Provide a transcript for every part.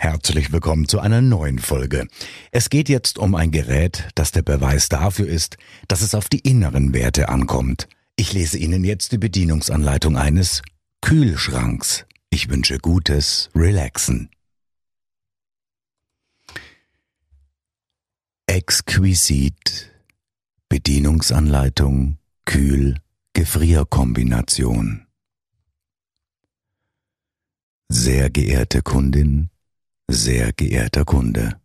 Herzlich willkommen zu einer neuen Folge. Es geht jetzt um ein Gerät, das der Beweis dafür ist, dass es auf die inneren Werte ankommt. Ich lese Ihnen jetzt die Bedienungsanleitung eines Kühlschranks. Ich wünsche gutes Relaxen. Exquisit Bedienungsanleitung Kühl-Gefrierkombination Sehr geehrte Kundin, sehr geehrter Kunde,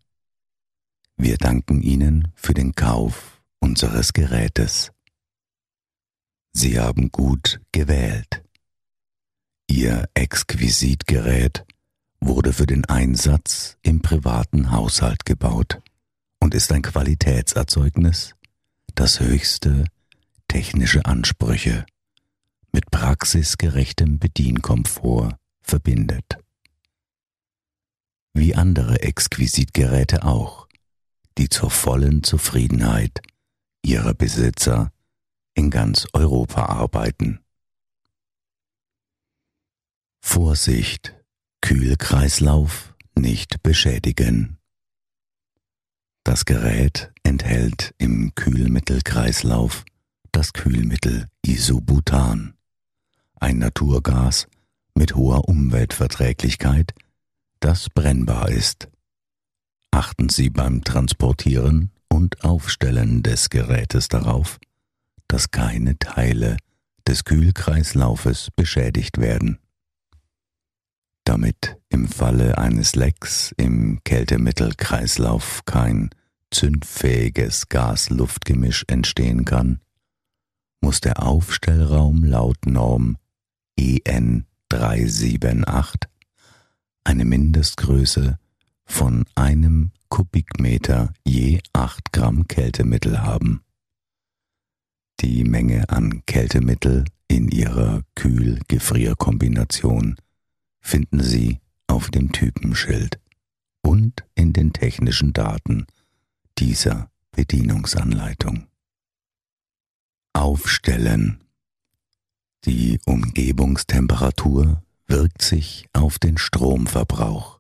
wir danken Ihnen für den Kauf unseres Gerätes. Sie haben gut gewählt. Ihr Exquisitgerät wurde für den Einsatz im privaten Haushalt gebaut und ist ein Qualitätserzeugnis, das höchste technische Ansprüche mit praxisgerechtem Bedienkomfort verbindet wie andere Exquisitgeräte auch, die zur vollen Zufriedenheit ihrer Besitzer in ganz Europa arbeiten. Vorsicht, Kühlkreislauf nicht beschädigen. Das Gerät enthält im Kühlmittelkreislauf das Kühlmittel Isobutan, ein Naturgas mit hoher Umweltverträglichkeit das brennbar ist. Achten Sie beim Transportieren und Aufstellen des Gerätes darauf, dass keine Teile des Kühlkreislaufes beschädigt werden. Damit im Falle eines Lecks im Kältemittelkreislauf kein zündfähiges Gas-Luft-Gemisch entstehen kann, muss der Aufstellraum laut Norm EN 378 eine Mindestgröße von einem Kubikmeter je 8 Gramm Kältemittel haben. Die Menge an Kältemittel in ihrer Kühl-Gefrier-Kombination finden Sie auf dem Typenschild und in den technischen Daten dieser Bedienungsanleitung. Aufstellen. Die Umgebungstemperatur wirkt sich auf den Stromverbrauch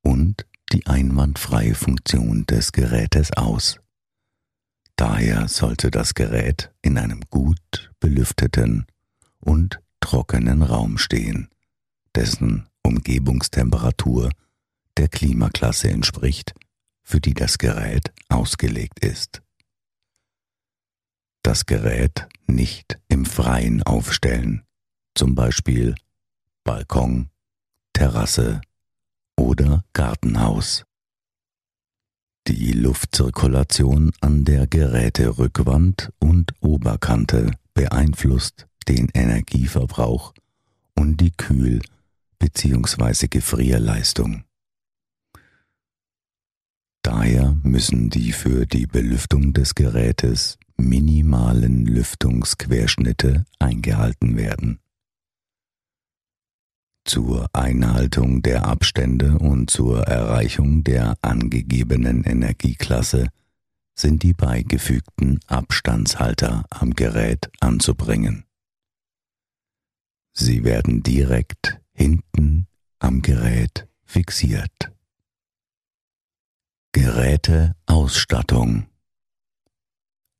und die einwandfreie Funktion des Gerätes aus. Daher sollte das Gerät in einem gut belüfteten und trockenen Raum stehen, dessen Umgebungstemperatur der Klimaklasse entspricht, für die das Gerät ausgelegt ist. Das Gerät nicht im Freien aufstellen, zum Beispiel Balkon, Terrasse oder Gartenhaus. Die Luftzirkulation an der Geräterückwand und Oberkante beeinflusst den Energieverbrauch und die Kühl- bzw. Gefrierleistung. Daher müssen die für die Belüftung des Gerätes minimalen Lüftungsquerschnitte eingehalten werden. Zur Einhaltung der Abstände und zur Erreichung der angegebenen Energieklasse sind die beigefügten Abstandshalter am Gerät anzubringen. Sie werden direkt hinten am Gerät fixiert. Geräteausstattung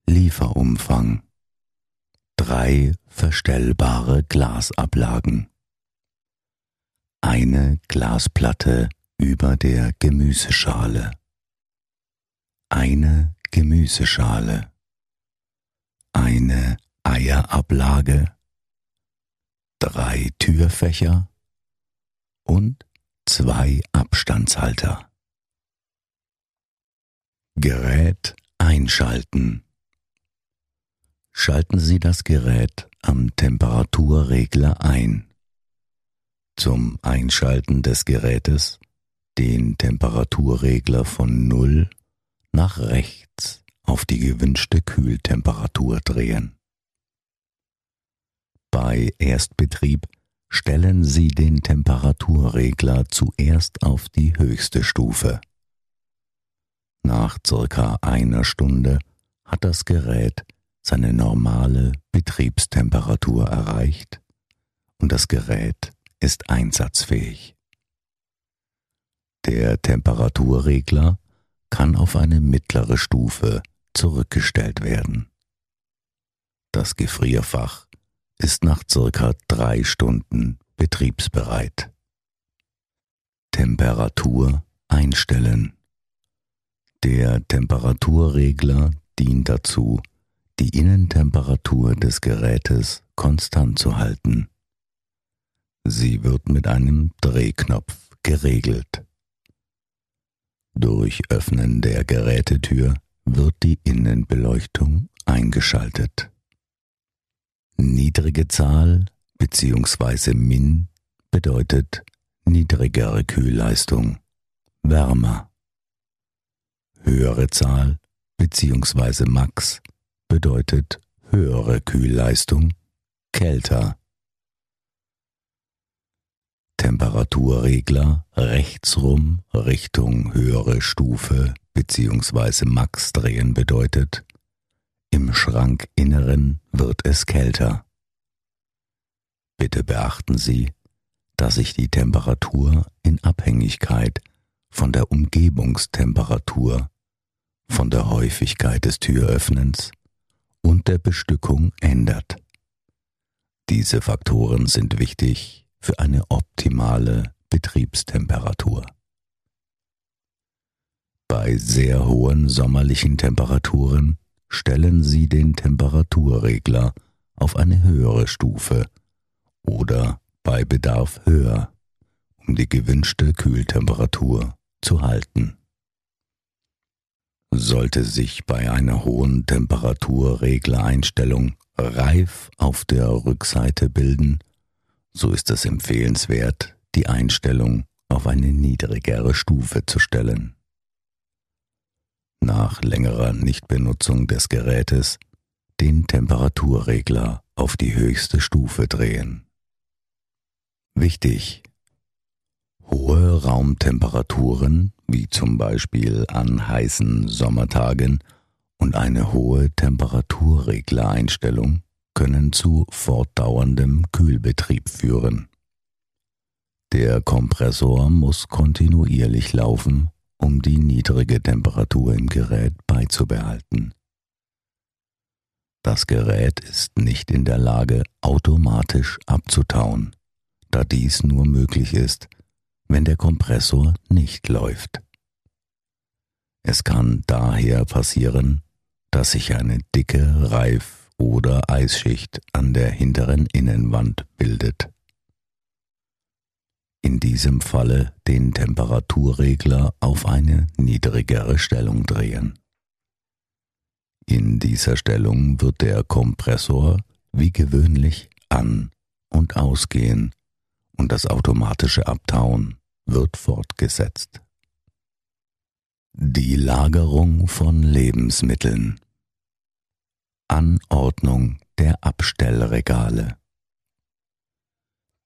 Lieferumfang Drei verstellbare Glasablagen eine Glasplatte über der Gemüseschale, eine Gemüseschale, eine Eierablage, drei Türfächer. Und zwei Abstandshalter. Gerät einschalten. Schalten Sie das Gerät am Temperaturregler ein zum Einschalten des Gerätes den Temperaturregler von 0 nach rechts auf die gewünschte Kühltemperatur drehen. Bei Erstbetrieb stellen Sie den Temperaturregler zuerst auf die höchste Stufe. Nach circa einer Stunde hat das Gerät seine normale Betriebstemperatur erreicht und das Gerät ist einsatzfähig. Der Temperaturregler kann auf eine mittlere Stufe zurückgestellt werden. Das Gefrierfach ist nach circa drei Stunden betriebsbereit. Temperatur einstellen. Der Temperaturregler dient dazu, die Innentemperatur des Gerätes konstant zu halten. Sie wird mit einem Drehknopf geregelt. Durch Öffnen der Gerätetür wird die Innenbeleuchtung eingeschaltet. Niedrige Zahl bzw. Min bedeutet niedrigere Kühlleistung, wärmer. Höhere Zahl bzw. Max bedeutet höhere Kühlleistung, kälter. Temperaturregler rechtsrum Richtung höhere Stufe bzw. Max drehen bedeutet, im Schrankinneren wird es kälter. Bitte beachten Sie, dass sich die Temperatur in Abhängigkeit von der Umgebungstemperatur, von der Häufigkeit des Türöffnens und der Bestückung ändert. Diese Faktoren sind wichtig für eine optimale Betriebstemperatur. Bei sehr hohen sommerlichen Temperaturen stellen Sie den Temperaturregler auf eine höhere Stufe oder bei Bedarf höher, um die gewünschte Kühltemperatur zu halten. Sollte sich bei einer hohen Temperaturreglereinstellung Reif auf der Rückseite bilden, so ist es empfehlenswert, die Einstellung auf eine niedrigere Stufe zu stellen. Nach längerer Nichtbenutzung des Gerätes den Temperaturregler auf die höchste Stufe drehen. Wichtig. Hohe Raumtemperaturen, wie zum Beispiel an heißen Sommertagen, und eine hohe Temperaturreglereinstellung können zu fortdauerndem Kühlbetrieb führen. Der Kompressor muss kontinuierlich laufen, um die niedrige Temperatur im Gerät beizubehalten. Das Gerät ist nicht in der Lage, automatisch abzutauen, da dies nur möglich ist, wenn der Kompressor nicht läuft. Es kann daher passieren, dass sich eine dicke Reif- oder Eisschicht an der hinteren Innenwand bildet. In diesem Falle den Temperaturregler auf eine niedrigere Stellung drehen. In dieser Stellung wird der Kompressor wie gewöhnlich an und ausgehen und das automatische Abtauen wird fortgesetzt. Die Lagerung von Lebensmitteln Anordnung der Abstellregale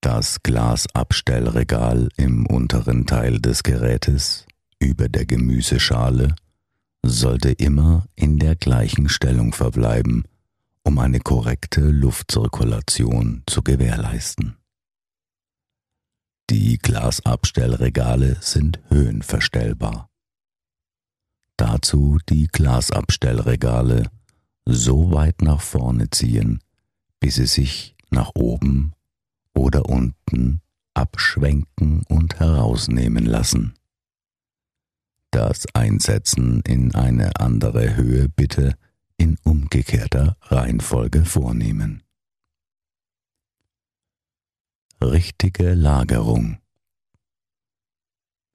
Das Glasabstellregal im unteren Teil des Gerätes über der Gemüseschale sollte immer in der gleichen Stellung verbleiben, um eine korrekte Luftzirkulation zu gewährleisten. Die Glasabstellregale sind höhenverstellbar. Dazu die Glasabstellregale so weit nach vorne ziehen, bis sie sich nach oben oder unten abschwenken und herausnehmen lassen. Das Einsetzen in eine andere Höhe bitte in umgekehrter Reihenfolge vornehmen. Richtige Lagerung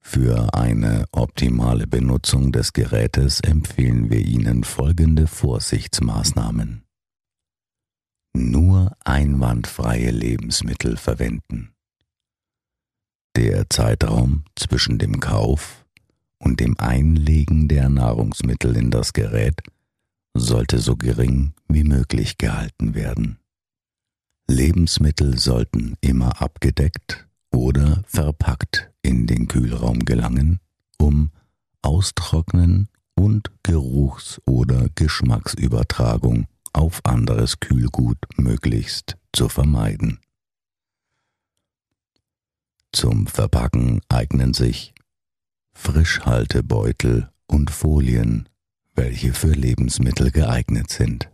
für eine optimale Benutzung des Gerätes empfehlen wir Ihnen folgende Vorsichtsmaßnahmen. Nur einwandfreie Lebensmittel verwenden. Der Zeitraum zwischen dem Kauf und dem Einlegen der Nahrungsmittel in das Gerät sollte so gering wie möglich gehalten werden. Lebensmittel sollten immer abgedeckt oder verpackt in den Kühlraum gelangen, um Austrocknen und Geruchs- oder Geschmacksübertragung auf anderes Kühlgut möglichst zu vermeiden. Zum Verpacken eignen sich Frischhaltebeutel und Folien, welche für Lebensmittel geeignet sind.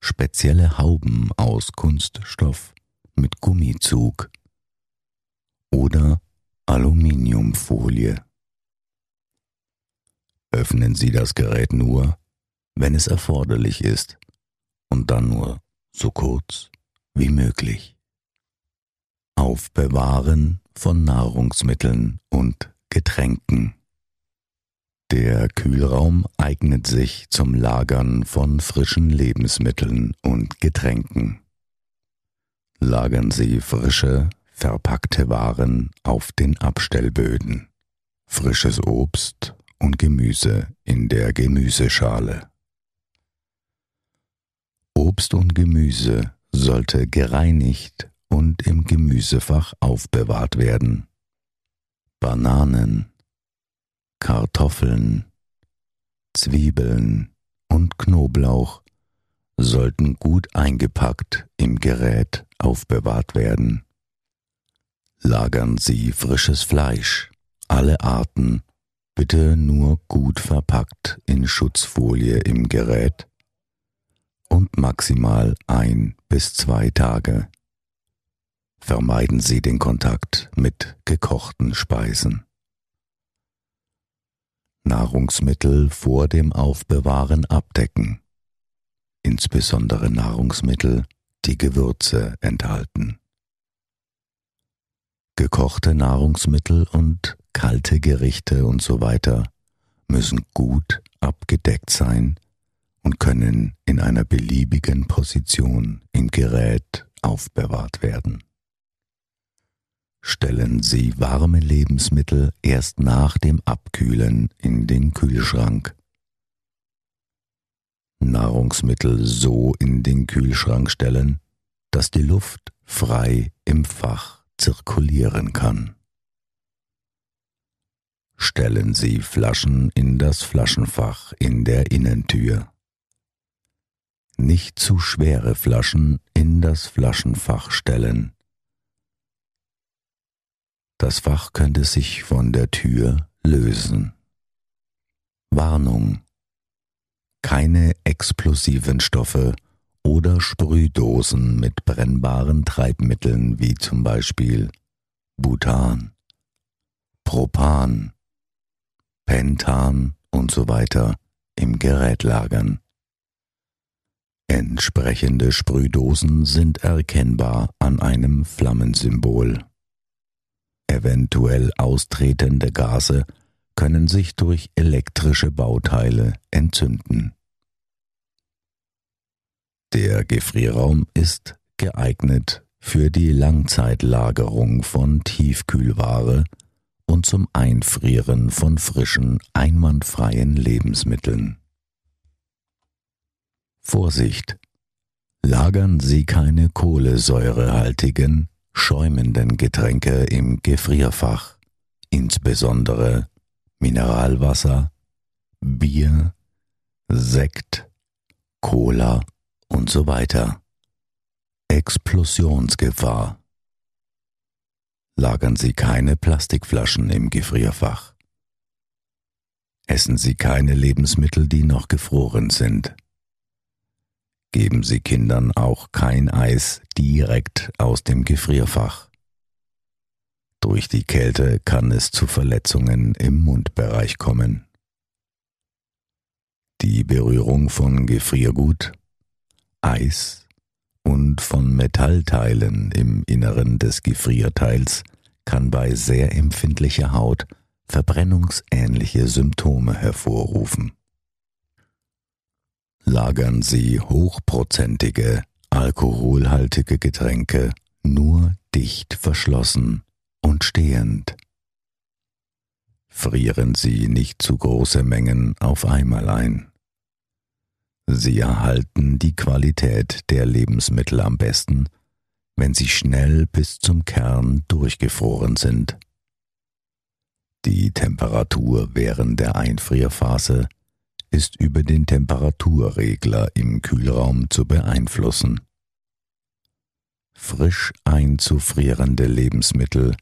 Spezielle Hauben aus Kunststoff mit Gummizug oder Aluminiumfolie. Öffnen Sie das Gerät nur, wenn es erforderlich ist und dann nur so kurz wie möglich. Aufbewahren von Nahrungsmitteln und Getränken. Der Kühlraum eignet sich zum Lagern von frischen Lebensmitteln und Getränken. Lagern Sie frische, verpackte Waren auf den Abstellböden, frisches Obst und Gemüse in der Gemüseschale. Obst und Gemüse sollte gereinigt und im Gemüsefach aufbewahrt werden. Bananen, Kartoffeln, Zwiebeln und Knoblauch sollten gut eingepackt im Gerät aufbewahrt werden. Lagern Sie frisches Fleisch, alle Arten, bitte nur gut verpackt in Schutzfolie im Gerät und maximal ein bis zwei Tage. Vermeiden Sie den Kontakt mit gekochten Speisen. Nahrungsmittel vor dem Aufbewahren abdecken, insbesondere Nahrungsmittel, die Gewürze enthalten. Gekochte Nahrungsmittel und kalte Gerichte und so weiter müssen gut abgedeckt sein und können in einer beliebigen Position im Gerät aufbewahrt werden. Stellen Sie warme Lebensmittel erst nach dem Abkühlen in den Kühlschrank. Nahrungsmittel so in den Kühlschrank stellen, dass die Luft frei im Fach zirkulieren kann. Stellen Sie Flaschen in das Flaschenfach in der Innentür. Nicht zu schwere Flaschen in das Flaschenfach stellen, das Fach könnte sich von der Tür lösen. Warnung. Keine explosiven Stoffe oder Sprühdosen mit brennbaren Treibmitteln wie zum Beispiel Butan, Propan, Pentan und so weiter im Gerät lagern. Entsprechende Sprühdosen sind erkennbar an einem Flammensymbol. Eventuell austretende Gase können sich durch elektrische Bauteile entzünden. Der Gefrierraum ist geeignet für die Langzeitlagerung von Tiefkühlware und zum Einfrieren von frischen, einwandfreien Lebensmitteln. Vorsicht! Lagern Sie keine kohlensäurehaltigen, schäumenden Getränke im Gefrierfach, insbesondere Mineralwasser, Bier, Sekt, Cola und so weiter. Explosionsgefahr. Lagern Sie keine Plastikflaschen im Gefrierfach. Essen Sie keine Lebensmittel, die noch gefroren sind. Geben Sie Kindern auch kein Eis direkt aus dem Gefrierfach. Durch die Kälte kann es zu Verletzungen im Mundbereich kommen. Die Berührung von Gefriergut, Eis und von Metallteilen im Inneren des Gefrierteils kann bei sehr empfindlicher Haut verbrennungsähnliche Symptome hervorrufen lagern Sie hochprozentige, alkoholhaltige Getränke nur dicht verschlossen und stehend. Frieren Sie nicht zu große Mengen auf einmal ein. Sie erhalten die Qualität der Lebensmittel am besten, wenn sie schnell bis zum Kern durchgefroren sind. Die Temperatur während der Einfrierphase ist über den Temperaturregler im Kühlraum zu beeinflussen. Frisch einzufrierende Lebensmittel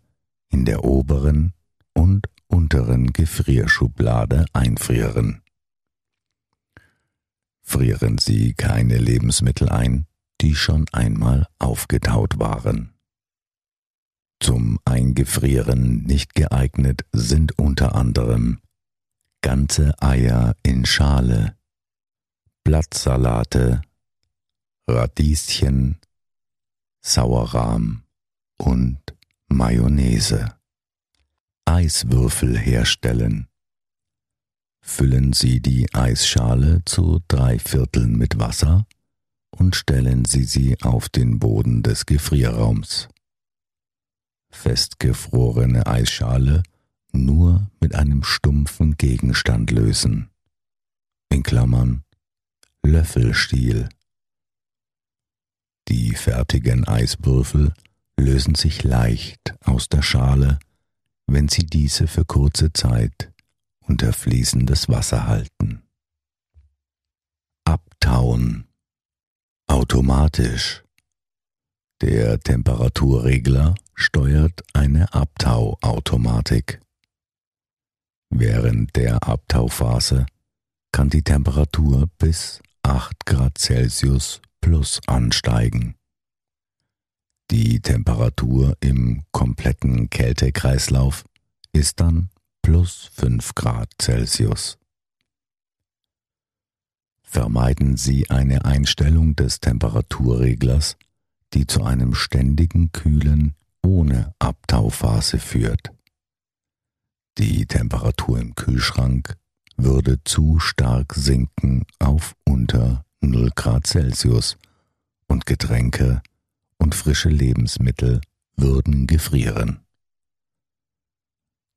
in der oberen und unteren Gefrierschublade einfrieren. Frieren Sie keine Lebensmittel ein, die schon einmal aufgetaut waren. Zum Eingefrieren nicht geeignet sind unter anderem ganze Eier in Schale, Blattsalate, Radieschen, Sauerrahm und Mayonnaise. Eiswürfel herstellen. Füllen Sie die Eisschale zu drei Vierteln mit Wasser und stellen Sie sie auf den Boden des Gefrierraums. Festgefrorene Eisschale nur mit einem stumpfen Gegenstand lösen. In Klammern Löffelstiel. Die fertigen Eiswürfel lösen sich leicht aus der Schale, wenn Sie diese für kurze Zeit unter fließendes Wasser halten. Abtauen. Automatisch. Der Temperaturregler steuert eine Abtauautomatik. Während der Abtauphase kann die Temperatur bis 8 Grad Celsius plus ansteigen. Die Temperatur im kompletten Kältekreislauf ist dann plus 5 Grad Celsius. Vermeiden Sie eine Einstellung des Temperaturreglers, die zu einem ständigen Kühlen ohne Abtauphase führt. Die Temperatur im Kühlschrank würde zu stark sinken auf unter 0 Grad Celsius und Getränke und frische Lebensmittel würden gefrieren.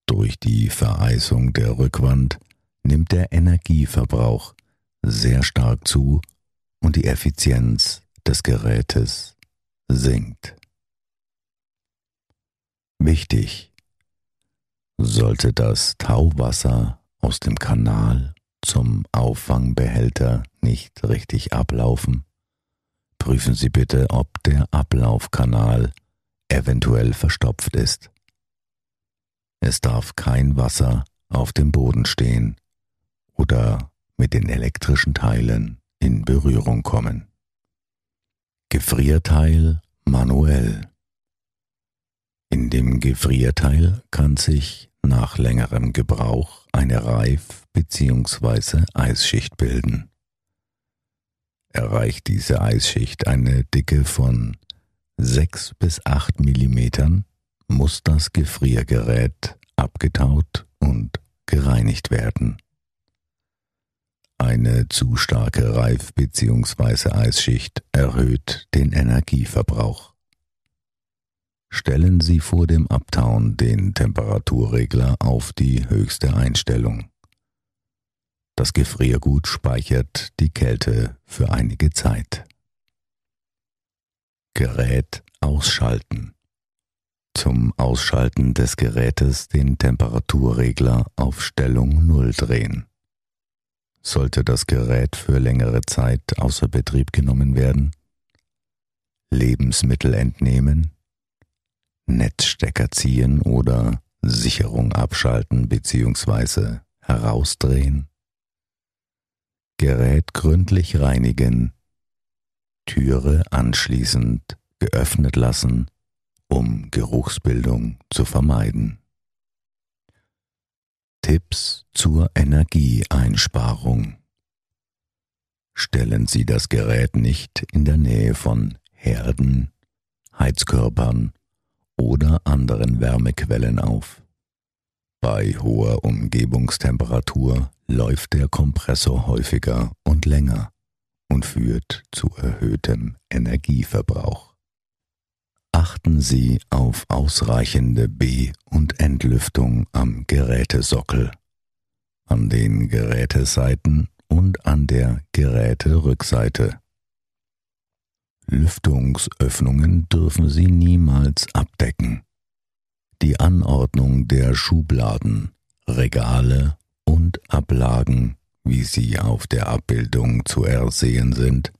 Durch die Vereisung der Rückwand nimmt der Energieverbrauch sehr stark zu und die Effizienz des Gerätes sinkt. Wichtig, sollte das Tauwasser aus dem Kanal zum Auffangbehälter nicht richtig ablaufen, Prüfen Sie bitte, ob der Ablaufkanal eventuell verstopft ist. Es darf kein Wasser auf dem Boden stehen oder mit den elektrischen Teilen in Berührung kommen. Gefrierteil manuell. In dem Gefrierteil kann sich nach längerem Gebrauch eine Reif- bzw. Eisschicht bilden. Erreicht diese Eisschicht eine Dicke von 6 bis 8 Millimetern, muss das Gefriergerät abgetaut und gereinigt werden. Eine zu starke Reif- bzw. Eisschicht erhöht den Energieverbrauch. Stellen Sie vor dem Abtauen den Temperaturregler auf die höchste Einstellung. Das Gefriergut speichert die Kälte für einige Zeit. Gerät ausschalten. Zum Ausschalten des Gerätes den Temperaturregler auf Stellung 0 drehen. Sollte das Gerät für längere Zeit außer Betrieb genommen werden, Lebensmittel entnehmen, Netzstecker ziehen oder Sicherung abschalten bzw. herausdrehen, Gerät gründlich reinigen, Türe anschließend geöffnet lassen, um Geruchsbildung zu vermeiden. Tipps zur Energieeinsparung. Stellen Sie das Gerät nicht in der Nähe von Herden, Heizkörpern oder anderen Wärmequellen auf. Bei hoher Umgebungstemperatur läuft der Kompressor häufiger und länger und führt zu erhöhtem Energieverbrauch. Achten Sie auf ausreichende B- und Entlüftung am Gerätesockel, an den Geräteseiten und an der Geräterückseite. Lüftungsöffnungen dürfen Sie niemals abdecken. Die Anordnung der Schubladen, Regale und Ablagen, wie sie auf der Abbildung zu ersehen sind,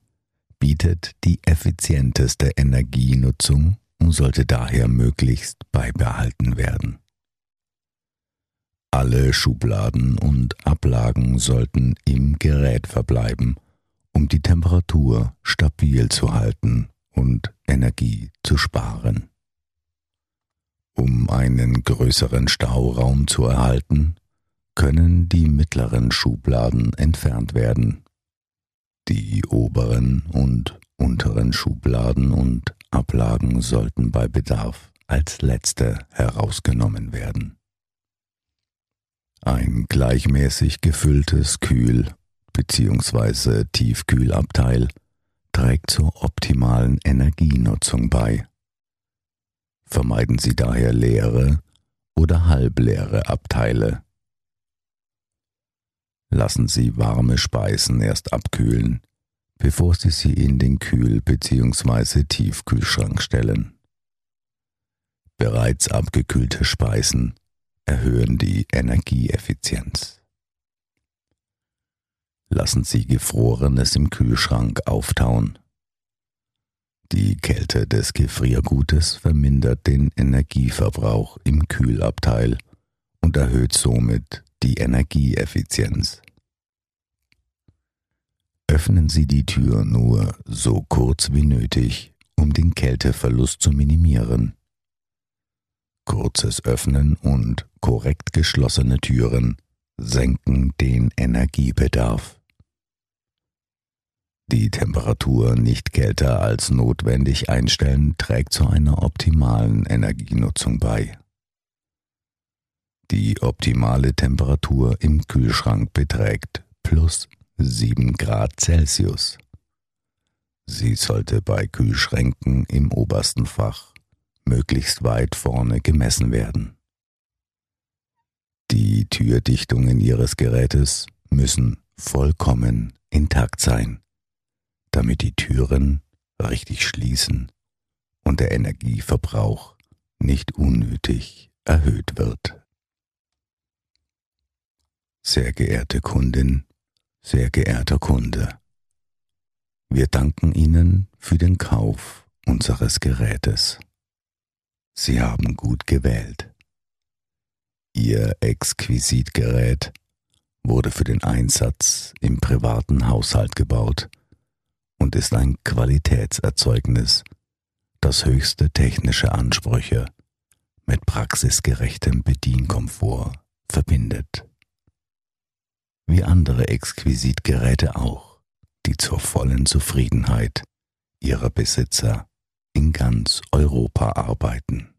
bietet die effizienteste Energienutzung und sollte daher möglichst beibehalten werden. Alle Schubladen und Ablagen sollten im Gerät verbleiben, um die Temperatur stabil zu halten und Energie zu sparen. Um einen größeren Stauraum zu erhalten, können die mittleren Schubladen entfernt werden. Die oberen und unteren Schubladen und Ablagen sollten bei Bedarf als letzte herausgenommen werden. Ein gleichmäßig gefülltes Kühl- bzw. Tiefkühlabteil trägt zur optimalen Energienutzung bei. Vermeiden Sie daher leere oder halbleere Abteile. Lassen Sie warme Speisen erst abkühlen, bevor Sie sie in den Kühl- bzw. Tiefkühlschrank stellen. Bereits abgekühlte Speisen erhöhen die Energieeffizienz. Lassen Sie Gefrorenes im Kühlschrank auftauen. Die Kälte des Gefriergutes vermindert den Energieverbrauch im Kühlabteil und erhöht somit die Energieeffizienz. Öffnen Sie die Tür nur so kurz wie nötig, um den Kälteverlust zu minimieren. Kurzes Öffnen und korrekt geschlossene Türen senken den Energiebedarf. Die Temperatur nicht kälter als notwendig einstellen trägt zu einer optimalen Energienutzung bei. Die optimale Temperatur im Kühlschrank beträgt plus 7 Grad Celsius. Sie sollte bei Kühlschränken im obersten Fach möglichst weit vorne gemessen werden. Die Türdichtungen Ihres Gerätes müssen vollkommen intakt sein, damit die Türen richtig schließen und der Energieverbrauch nicht unnötig erhöht wird. Sehr geehrte Kundin, sehr geehrter Kunde, wir danken Ihnen für den Kauf unseres Gerätes. Sie haben gut gewählt. Ihr Exquisitgerät wurde für den Einsatz im privaten Haushalt gebaut und ist ein Qualitätserzeugnis, das höchste technische Ansprüche mit praxisgerechtem Bedienkomfort verbindet wie andere Exquisitgeräte auch, die zur vollen Zufriedenheit ihrer Besitzer in ganz Europa arbeiten.